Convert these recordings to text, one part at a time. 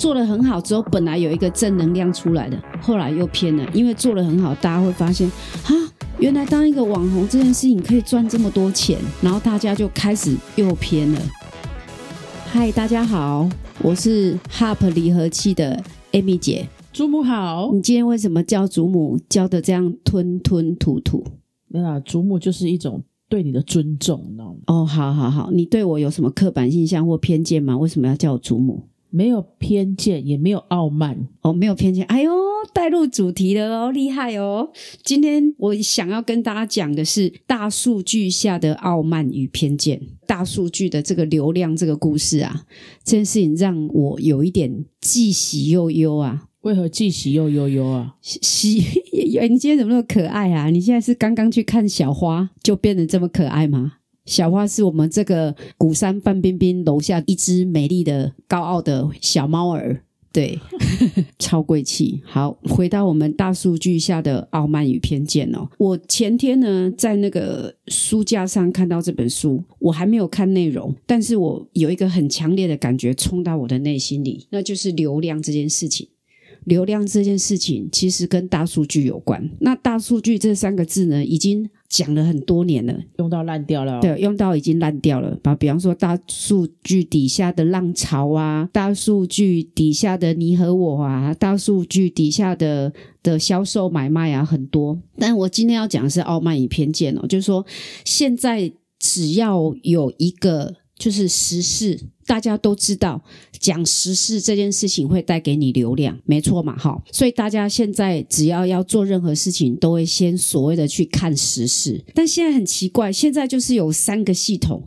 做的很好之后，本来有一个正能量出来的，后来又偏了，因为做的很好，大家会发现啊，原来当一个网红这件事情可以赚这么多钱，然后大家就开始又偏了。嗨，大家好，我是 Harp 离合器的 Amy 姐。祖母好，你今天为什么叫祖母教的这样吞吞吐吐？没有啦，祖母就是一种对你的尊重，你知道吗？哦，好好好，你对我有什么刻板印象或偏见吗？为什么要叫我祖母？没有偏见，也没有傲慢。哦，没有偏见。哎呦，带入主题了哦，厉害哦！今天我想要跟大家讲的是大数据下的傲慢与偏见。大数据的这个流量这个故事啊，这件事情让我有一点既喜又忧啊。为何既喜又忧忧啊？喜，你今天怎么那么可爱啊？你现在是刚刚去看小花就变得这么可爱吗？小花是我们这个鼓山范冰冰楼下一只美丽的、高傲的小猫儿，对，超贵气。好，回到我们大数据下的傲慢与偏见哦。我前天呢，在那个书架上看到这本书，我还没有看内容，但是我有一个很强烈的感觉冲到我的内心里，那就是流量这件事情。流量这件事情其实跟大数据有关。那大数据这三个字呢，已经讲了很多年了，用到烂掉了。对，用到已经烂掉了。把比方说大数据底下的浪潮啊，大数据底下的你和我啊，大数据底下的的销售买卖啊，很多。但我今天要讲的是傲慢与偏见哦，就是说现在只要有一个。就是时事，大家都知道讲时事这件事情会带给你流量，没错嘛，哈。所以大家现在只要要做任何事情，都会先所谓的去看时事。但现在很奇怪，现在就是有三个系统。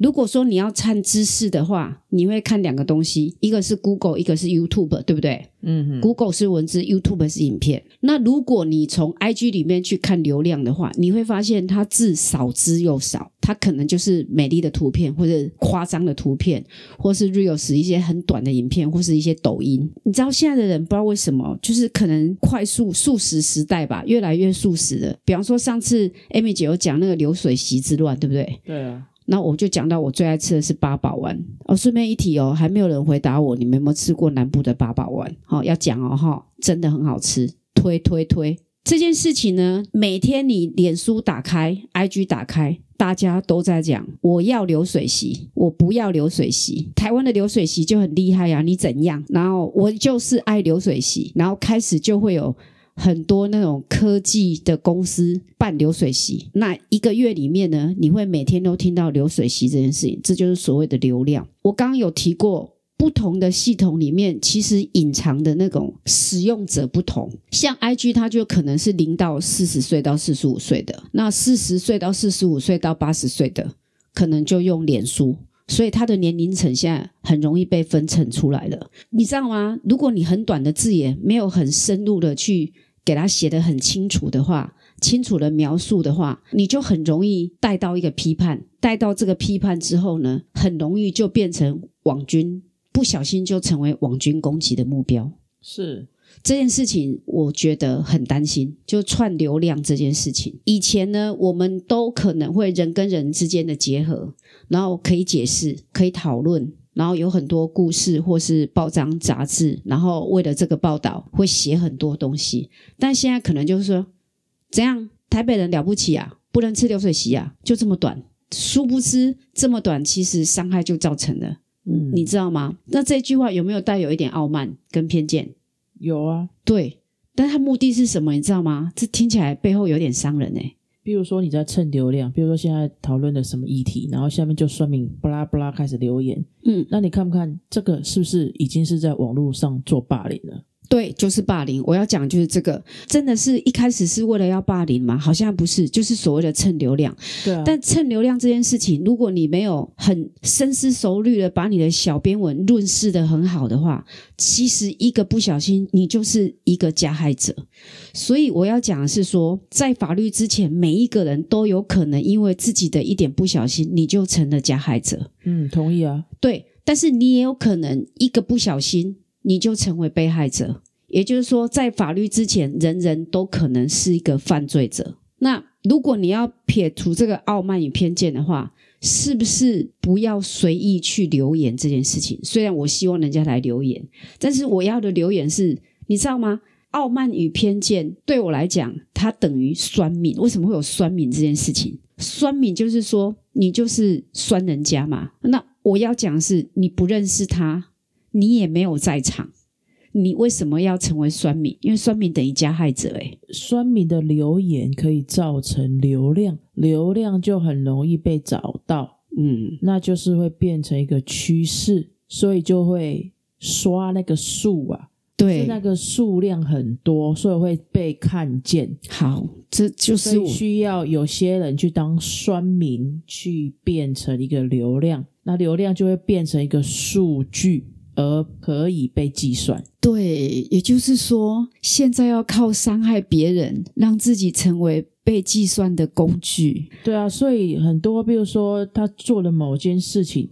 如果说你要看知识的话，你会看两个东西，一个是 Google，一个是 YouTube，对不对？嗯，Google 是文字，YouTube 是影片。那如果你从 IG 里面去看流量的话，你会发现它字少之又少，它可能就是美丽的图片，或者夸张的图片，或是 Reels 一些很短的影片，或是一些抖音。你知道现在的人不知道为什么，就是可能快速速食时代吧，越来越速食了。比方说上次 Amy 姐有讲那个流水席之乱，对不对？对啊。那我就讲到我最爱吃的是八宝丸哦。顺便一提哦，还没有人回答我，你们有没有吃过南部的八宝丸？好，要讲哦哈，真的很好吃，推推推！这件事情呢，每天你脸书打开，IG 打开，大家都在讲，我要流水席，我不要流水席。台湾的流水席就很厉害呀，你怎样？然后我就是爱流水席，然后开始就会有。很多那种科技的公司办流水席，那一个月里面呢，你会每天都听到流水席这件事情，这就是所谓的流量。我刚刚有提过，不同的系统里面其实隐藏的那种使用者不同，像 IG 它就可能是零到四十岁到四十五岁的，那四十岁到四十五岁到八十岁的，可能就用脸书，所以他的年龄层现在很容易被分层出来了，你知道吗？如果你很短的字眼，没有很深入的去。给他写的很清楚的话，清楚的描述的话，你就很容易带到一个批判，带到这个批判之后呢，很容易就变成网军，不小心就成为网军攻击的目标。是这件事情，我觉得很担心，就串流量这件事情。以前呢，我们都可能会人跟人之间的结合，然后可以解释，可以讨论。然后有很多故事或是报章杂志，然后为了这个报道会写很多东西。但现在可能就是说，怎样台北人了不起啊，不能吃流水席啊，就这么短。殊不知这么短，其实伤害就造成了。嗯，你知道吗？那这句话有没有带有一点傲慢跟偏见？有啊，对。但他目的是什么？你知道吗？这听起来背后有点伤人哎。比如说你在蹭流量，比如说现在讨论的什么议题，然后下面就说明巴拉巴拉开始留言，嗯，那你看不看这个是不是已经是在网络上做霸凌了？对，就是霸凌。我要讲就是这个，真的是一开始是为了要霸凌吗？好像不是，就是所谓的蹭流量。对啊。但蹭流量这件事情，如果你没有很深思熟虑的把你的小编文论述的很好的话，其实一个不小心，你就是一个加害者。所以我要讲的是说，在法律之前，每一个人都有可能因为自己的一点不小心，你就成了加害者。嗯，同意啊。对，但是你也有可能一个不小心。你就成为被害者，也就是说，在法律之前，人人都可能是一个犯罪者。那如果你要撇除这个傲慢与偏见的话，是不是不要随意去留言这件事情？虽然我希望人家来留言，但是我要的留言是，你知道吗？傲慢与偏见对我来讲，它等于酸敏。为什么会有酸敏这件事情？酸敏就是说，你就是酸人家嘛。那我要讲是，你不认识他，你也没有在场。你为什么要成为酸民？因为酸民等于加害者，诶酸民的留言可以造成流量，流量就很容易被找到，嗯，那就是会变成一个趋势，所以就会刷那个数啊，对，那个数量很多，所以会被看见。好，这就是需要有些人去当酸民，去变成一个流量，那流量就会变成一个数据。而可以被计算，对，也就是说，现在要靠伤害别人，让自己成为被计算的工具。对啊，所以很多，比如说他做了某件事情，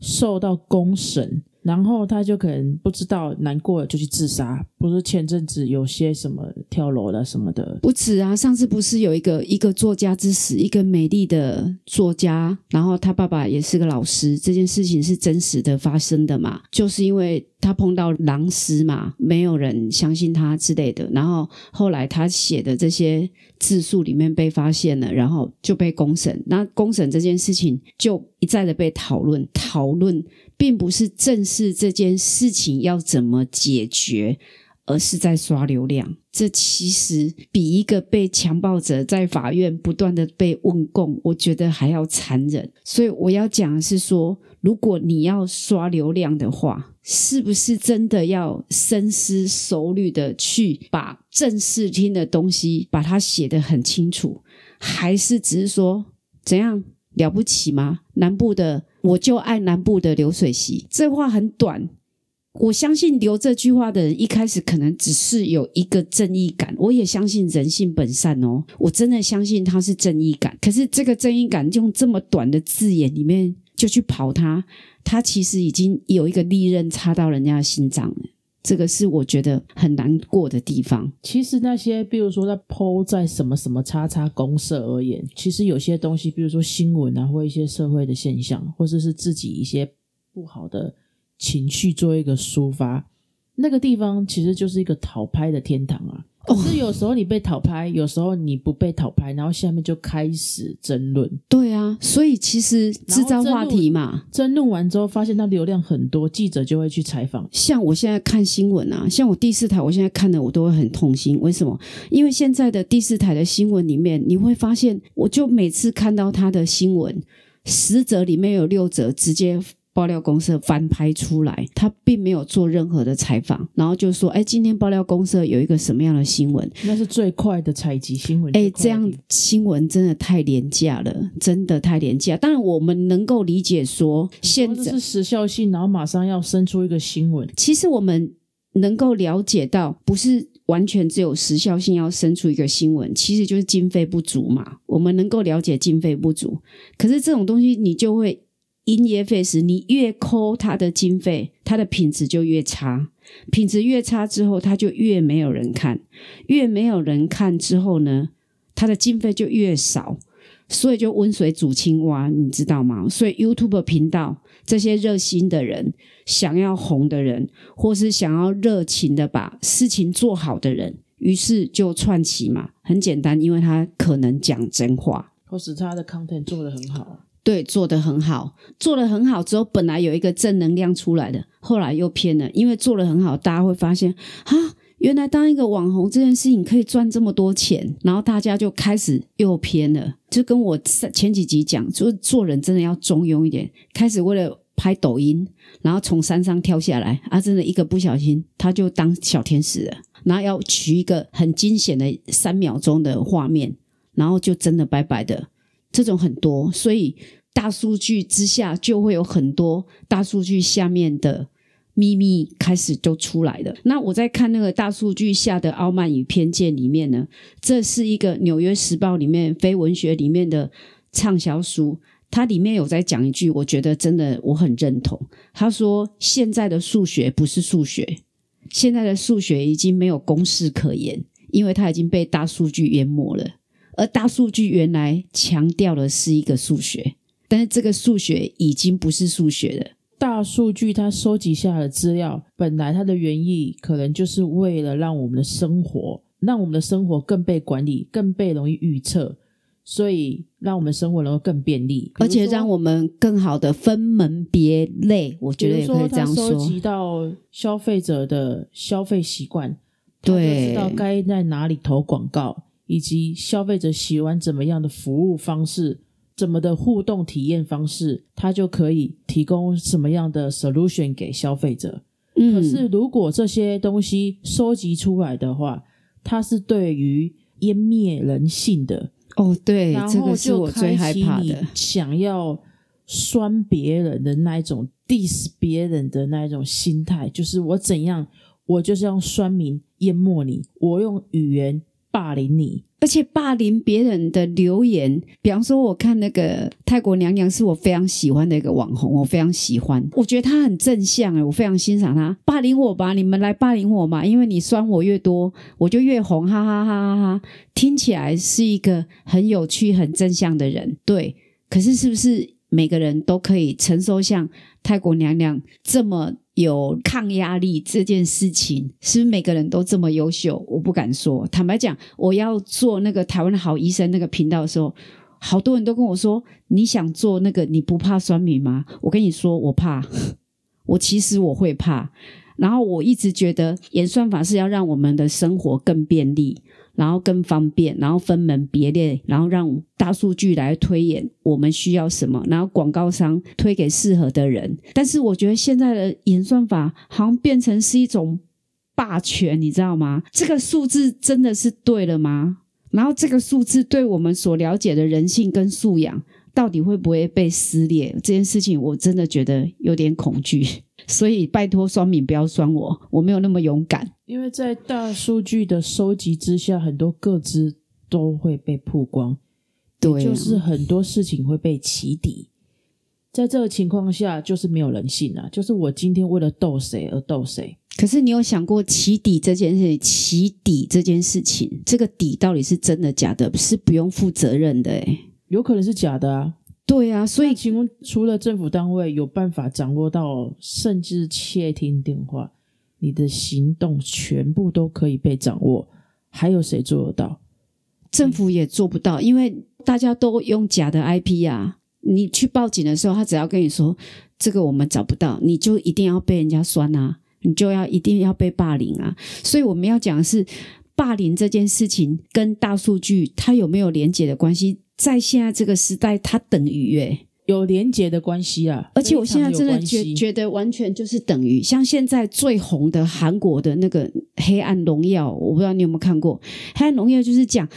受到公审。然后他就可能不知道难过了就去自杀，不是前阵子有些什么跳楼了什么的，不止啊。上次不是有一个一个作家之死，一个美丽的作家，然后他爸爸也是个老师，这件事情是真实的发生的嘛？就是因为他碰到狼师嘛，没有人相信他之类的，然后后来他写的这些自述里面被发现了，然后就被公审。那公审这件事情就一再的被讨论讨论。并不是正视这件事情要怎么解决，而是在刷流量。这其实比一个被强暴者在法院不断的被问供，我觉得还要残忍。所以我要讲的是说，如果你要刷流量的话，是不是真的要深思熟虑的去把正视听的东西把它写得很清楚，还是只是说怎样？了不起吗？南部的我就爱南部的流水席，这话很短。我相信留这句话的人一开始可能只是有一个正义感，我也相信人性本善哦，我真的相信他是正义感。可是这个正义感用这么短的字眼里面就去跑他，他其实已经有一个利刃插到人家的心脏了。这个是我觉得很难过的地方。其实那些，比如说在抛在什么什么叉叉公社而言，其实有些东西，比如说新闻啊，或一些社会的现象，或者是自己一些不好的情绪做一个抒发，那个地方其实就是一个讨拍的天堂啊。可是有时候你被讨拍，有时候你不被讨拍，然后下面就开始争论。对啊，所以其实制造话题嘛，争论完之后发现它流量很多，记者就会去采访。像我现在看新闻啊，像我第四台，我现在看的我都会很痛心。为什么？因为现在的第四台的新闻里面，你会发现，我就每次看到他的新闻，十则里面有六则直接。爆料公社翻拍出来，他并没有做任何的采访，然后就说：“哎，今天爆料公社有一个什么样的新闻？那是最快的采集新闻。哎，这样新闻真的太廉价了，真的太廉价。当然，我们能够理解说，现在是时效性，然后马上要生出一个新闻。其实我们能够了解到，不是完全只有时效性要生出一个新闻，其实就是经费不足嘛。我们能够了解经费不足，可是这种东西你就会。因噎废食，你越抠它的经费，它的品质就越差。品质越差之后，它就越没有人看。越没有人看之后呢，它的经费就越少。所以就温水煮青蛙，你知道吗？所以 YouTube 频道这些热心的人、想要红的人，或是想要热情的把事情做好的人，于是就串起嘛。很简单，因为他可能讲真话，或是他的 content 做的很好。对，做的很好，做的很好之后，本来有一个正能量出来的，后来又偏了，因为做的很好，大家会发现啊，原来当一个网红这件事情可以赚这么多钱，然后大家就开始又偏了，就跟我前几集讲，就是做人真的要中庸一点，开始为了拍抖音，然后从山上跳下来，啊，真的一个不小心他就当小天使了，然后要取一个很惊险的三秒钟的画面，然后就真的拜拜的。这种很多，所以大数据之下就会有很多大数据下面的秘密开始都出来了。那我在看那个大数据下的傲慢与偏见里面呢，这是一个《纽约时报》里面非文学里面的畅销书，它里面有在讲一句，我觉得真的我很认同。他说：“现在的数学不是数学，现在的数学已经没有公式可言，因为它已经被大数据淹没了。”而大数据原来强调的是一个数学，但是这个数学已经不是数学了。大数据它收集下的资料，本来它的原意可能就是为了让我们的生活，让我们的生活更被管理，更被容易预测，所以让我们生活能够更便利，而且让我们更好的分门别类。我觉得也可以这样说。收集到消费者的消费习惯，对，知道该在哪里投广告，以及消费者喜欢怎么样的服务方式。怎么的互动体验方式，它就可以提供什么样的 solution 给消费者。嗯，可是如果这些东西收集出来的话，它是对于湮灭人性的哦，对，然后就害怕的，想要酸别人的那一种 diss 别人的那一种心态，就是我怎样，我就是用酸民淹没你，我用语言霸凌你。而且霸凌别人的留言，比方说，我看那个泰国娘娘是我非常喜欢的一个网红，我非常喜欢，我觉得她很正向哎，我非常欣赏她。霸凌我吧，你们来霸凌我嘛，因为你酸我越多，我就越红，哈哈哈哈哈！听起来是一个很有趣、很正向的人，对。可是是不是每个人都可以承受像泰国娘娘这么？有抗压力这件事情，是不是每个人都这么优秀？我不敢说。坦白讲，我要做那个台湾的好医生那个频道的时候，好多人都跟我说：“你想做那个，你不怕酸民吗？”我跟你说，我怕。我其实我会怕。然后我一直觉得演算法是要让我们的生活更便利。然后更方便，然后分门别类，然后让大数据来推演我们需要什么，然后广告商推给适合的人。但是我觉得现在的演算法好像变成是一种霸权，你知道吗？这个数字真的是对了吗？然后这个数字对我们所了解的人性跟素养，到底会不会被撕裂？这件事情我真的觉得有点恐惧。所以拜托双敏不要酸我，我没有那么勇敢。因为在大数据的收集之下，很多个资都会被曝光，对，就是很多事情会被起底。在这个情况下，就是没有人性啊！就是我今天为了斗谁而斗谁。可是你有想过起底这件事？起底这件事情，这个底到底是真的假的？是不用负责任的诶有可能是假的啊。对啊，所以请问，除了政府单位有办法掌握到，甚至窃听电话？你的行动全部都可以被掌握，还有谁做得到？政府也做不到，因为大家都用假的 IP 啊。你去报警的时候，他只要跟你说这个我们找不到，你就一定要被人家酸啊，你就要一定要被霸凌啊。所以我们要讲的是，霸凌这件事情跟大数据它有没有连结的关系？在现在这个时代，它等于诶。有连结的关系啊，而且我现在真的觉觉得完全就是等于像现在最红的韩国的那个《黑暗荣耀》，我不知道你有没有看过《黑暗荣耀》，就是讲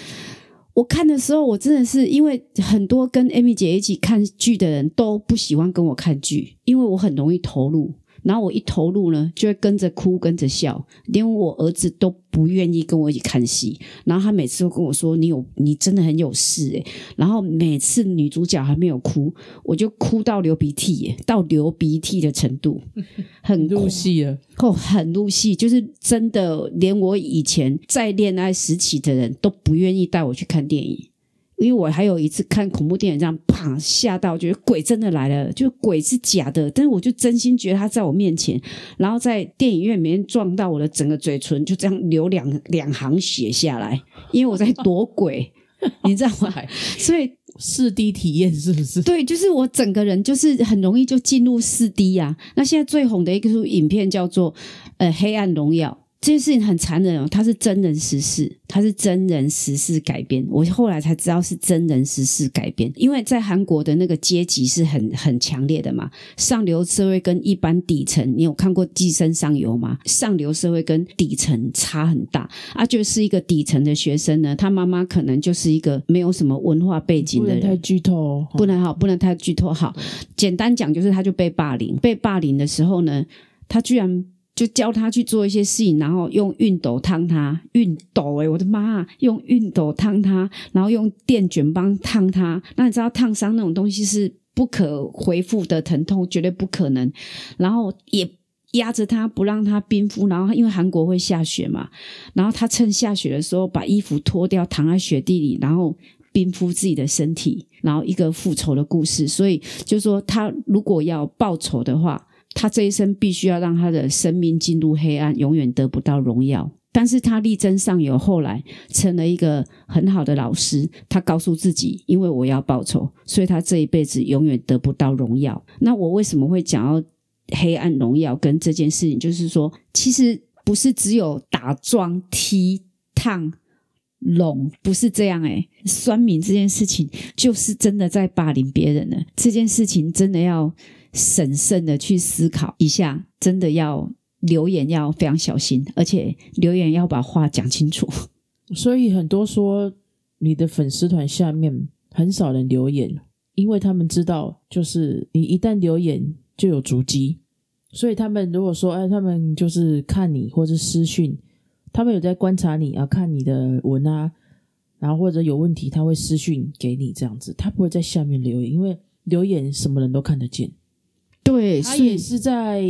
我看的时候，我真的是因为很多跟 Amy 姐一起看剧的人都不喜欢跟我看剧，因为我很容易投入。然后我一投入呢，就会跟着哭，跟着笑，连我儿子都不愿意跟我一起看戏。然后他每次都跟我说：“你有，你真的很有事诶。然后每次女主角还没有哭，我就哭到流鼻涕，到流鼻涕的程度，很入戏了。哦，很入戏，就是真的，连我以前在恋爱时期的人都不愿意带我去看电影。因为我还有一次看恐怖电影，这样啪吓到，觉得鬼真的来了，就鬼是假的，但是我就真心觉得他在我面前，然后在电影院里面撞到我的整个嘴唇，就这样流两两行血下来，因为我在躲鬼，你知道吗？所以四 D 体验是不是？对，就是我整个人就是很容易就进入四 D 啊。那现在最红的一个影片叫做《呃黑暗荣耀》。这件事情很残忍哦，它是真人实事，它是真人实事改编。我后来才知道是真人实事改编，因为在韩国的那个阶级是很很强烈的嘛，上流社会跟一般底层，你有看过《寄生上游》吗？上流社会跟底层差很大啊，就是一个底层的学生呢，他妈妈可能就是一个没有什么文化背景的人，不能太剧透，不能好，不能太剧透。好，简单讲就是他就被霸凌，被霸凌的时候呢，他居然。就教他去做一些事情，然后用熨斗烫他，熨斗哎，我的妈！用熨斗烫他，然后用电卷棒烫他。那你知道烫伤那种东西是不可回复的疼痛，绝对不可能。然后也压着他，不让他冰敷。然后因为韩国会下雪嘛，然后他趁下雪的时候把衣服脱掉，躺在雪地里，然后。冰敷自己的身体，然后一个复仇的故事。所以就是说他如果要报仇的话，他这一生必须要让他的生命进入黑暗，永远得不到荣耀。但是他力争上游，后来成了一个很好的老师。他告诉自己，因为我要报仇，所以他这一辈子永远得不到荣耀。那我为什么会讲到黑暗荣耀跟这件事情？就是说，其实不是只有打桩、踢、烫、拢，不是这样诶酸民这件事情，就是真的在霸凌别人了。这件事情真的要审慎的去思考一下，真的要。留言要非常小心，而且留言要把话讲清楚。所以很多说你的粉丝团下面很少人留言，因为他们知道，就是你一旦留言就有足迹，所以他们如果说哎，他们就是看你或者私讯，他们有在观察你啊，看你的文啊，然后或者有问题他会私讯给你这样子，他不会在下面留言，因为留言什么人都看得见。对，他也是在。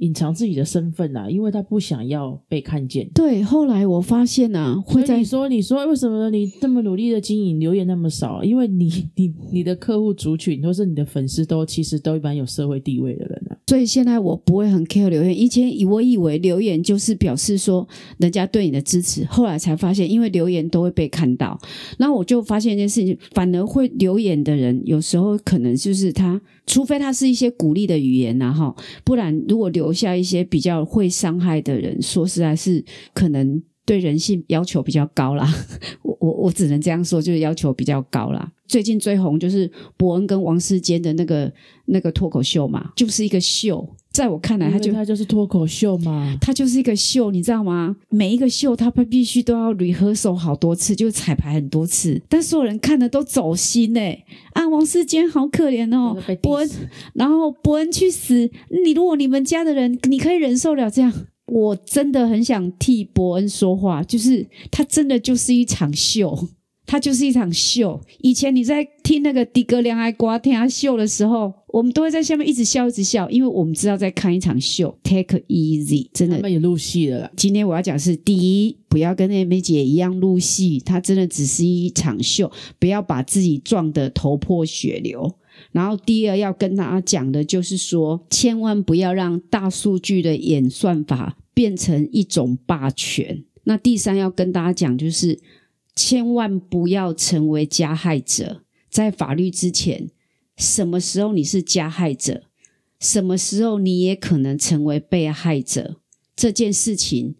隐藏自己的身份呐，因为他不想要被看见。对，后来我发现呐，会在你说你说为什么你这么努力的经营，留言那么少？因为你你你的客户族群或是你的粉丝都其实都一般有社会地位的人啊。所以现在我不会很 care 留言。以前以我以为留言就是表示说人家对你的支持，后来才发现，因为留言都会被看到。然后我就发现一件事情，反而会留言的人，有时候可能就是他，除非他是一些鼓励的语言呐哈，不然如果。留下一些比较会伤害的人，说实在是可能对人性要求比较高啦。我我我只能这样说，就是要求比较高啦。最近最红就是伯恩跟王世坚的那个那个脱口秀嘛，就是一个秀。在我看来，他就他就是脱口秀嘛，他就是一个秀，你知道吗？每一个秀他必须都要 rehearsal 好多次，就彩排很多次，但所有人看的都走心哎啊！王世坚好可怜哦，伯恩，然后伯恩去死。你如果你们家的人，你可以忍受了这样，我真的很想替伯恩说话，就是他真的就是一场秀。他就是一场秀。以前你在听那个迪格良爱瓜听他秀的时候，我们都会在下面一直笑，一直笑，因为我们知道在看一场秀。Take easy，真的。他们也入戏了。今天我要讲是第一，不要跟那梅姐一样入戏，它真的只是一场秀，不要把自己撞得头破血流。然后第二要跟大家讲的就是说，千万不要让大数据的演算法变成一种霸权。那第三要跟大家讲就是。千万不要成为加害者。在法律之前，什么时候你是加害者，什么时候你也可能成为被害者。这件事情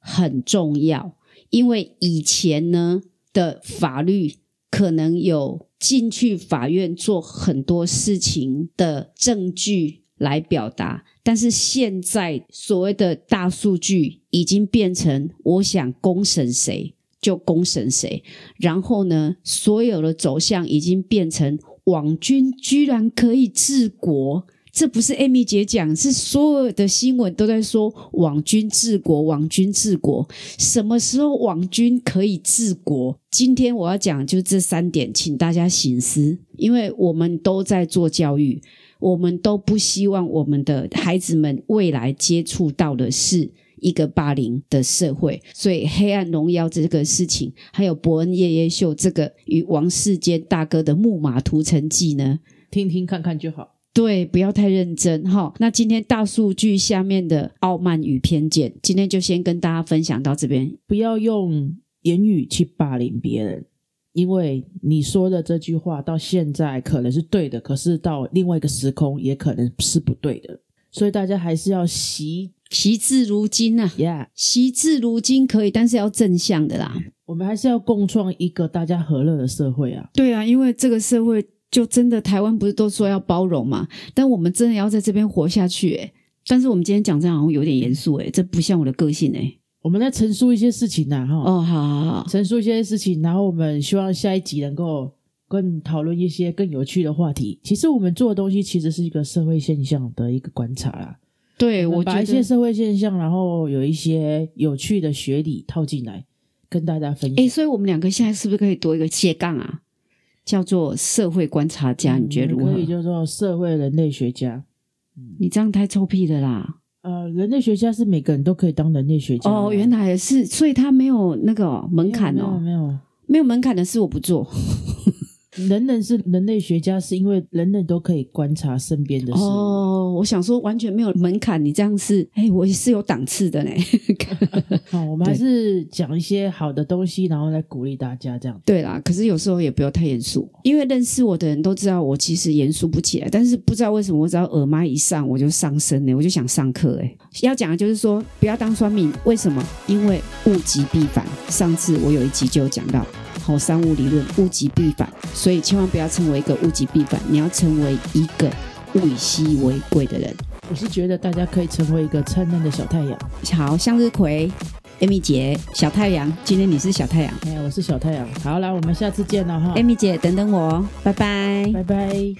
很重要，因为以前呢的法律可能有进去法院做很多事情的证据来表达，但是现在所谓的大数据已经变成我想公审谁。就公审谁，然后呢？所有的走向已经变成网军居然可以治国，这不是艾米姐讲，是所有的新闻都在说网军治国，网军治国。什么时候网军可以治国？今天我要讲就这三点，请大家醒思，因为我们都在做教育，我们都不希望我们的孩子们未来接触到的是。一个霸凌的社会，所以《黑暗荣耀》这个事情，还有伯恩夜夜秀这个与王世坚大哥的木马屠城记呢，听听看看就好。对，不要太认真哈。那今天大数据下面的傲慢与偏见，今天就先跟大家分享到这边。不要用言语去霸凌别人，因为你说的这句话到现在可能是对的，可是到另外一个时空也可能是不对的。所以大家还是要习。习字如金呐，Yeah，习字如金可以，但是要正向的啦。我们还是要共创一个大家和乐的社会啊。对啊，因为这个社会就真的台湾不是都说要包容嘛？但我们真的要在这边活下去诶但是我们今天讲这样好像有点严肃诶这不像我的个性诶我们在陈述一些事情呐，哈。哦，好好好，陈述一些事情，然后我们希望下一集能够更讨论一些更有趣的话题。其实我们做的东西其实是一个社会现象的一个观察啦。对，我把一些社会现象，然后有一些有趣的学理套进来，跟大家分享。哎，所以我们两个现在是不是可以多一个斜杠啊？叫做社会观察家，你觉得如何？可以叫做社会人类学家。你这样太臭屁了啦！呃，人类学家是每个人都可以当人类学家。哦，原来是，所以他没有那个门槛哦，没有没有门槛的事我不做。人人是人类学家，是因为人人都可以观察身边的事物。哦，我想说完全没有门槛，你这样是，哎，我也是有档次的呢。好，我们还是讲一些好的东西，然后来鼓励大家这样。对啦，可是有时候也不要太严肃，因为认识我的人都知道我其实严肃不起来，但是不知道为什么，我只要耳麦一上我就上身呢，我就想上课哎。要讲的就是说，不要当酸命，为什么？因为物极必反。上次我有一集就有讲到，好三物理论，物极必反，所以千万不要成为一个物极必反，你要成为一个物以稀为贵的人。我是觉得大家可以成为一个灿烂的小太阳。好，向日葵，Amy 姐，小太阳，今天你是小太阳，哎，我是小太阳。好，来，我们下次见了哈。Amy 姐，等等我，拜拜。拜拜。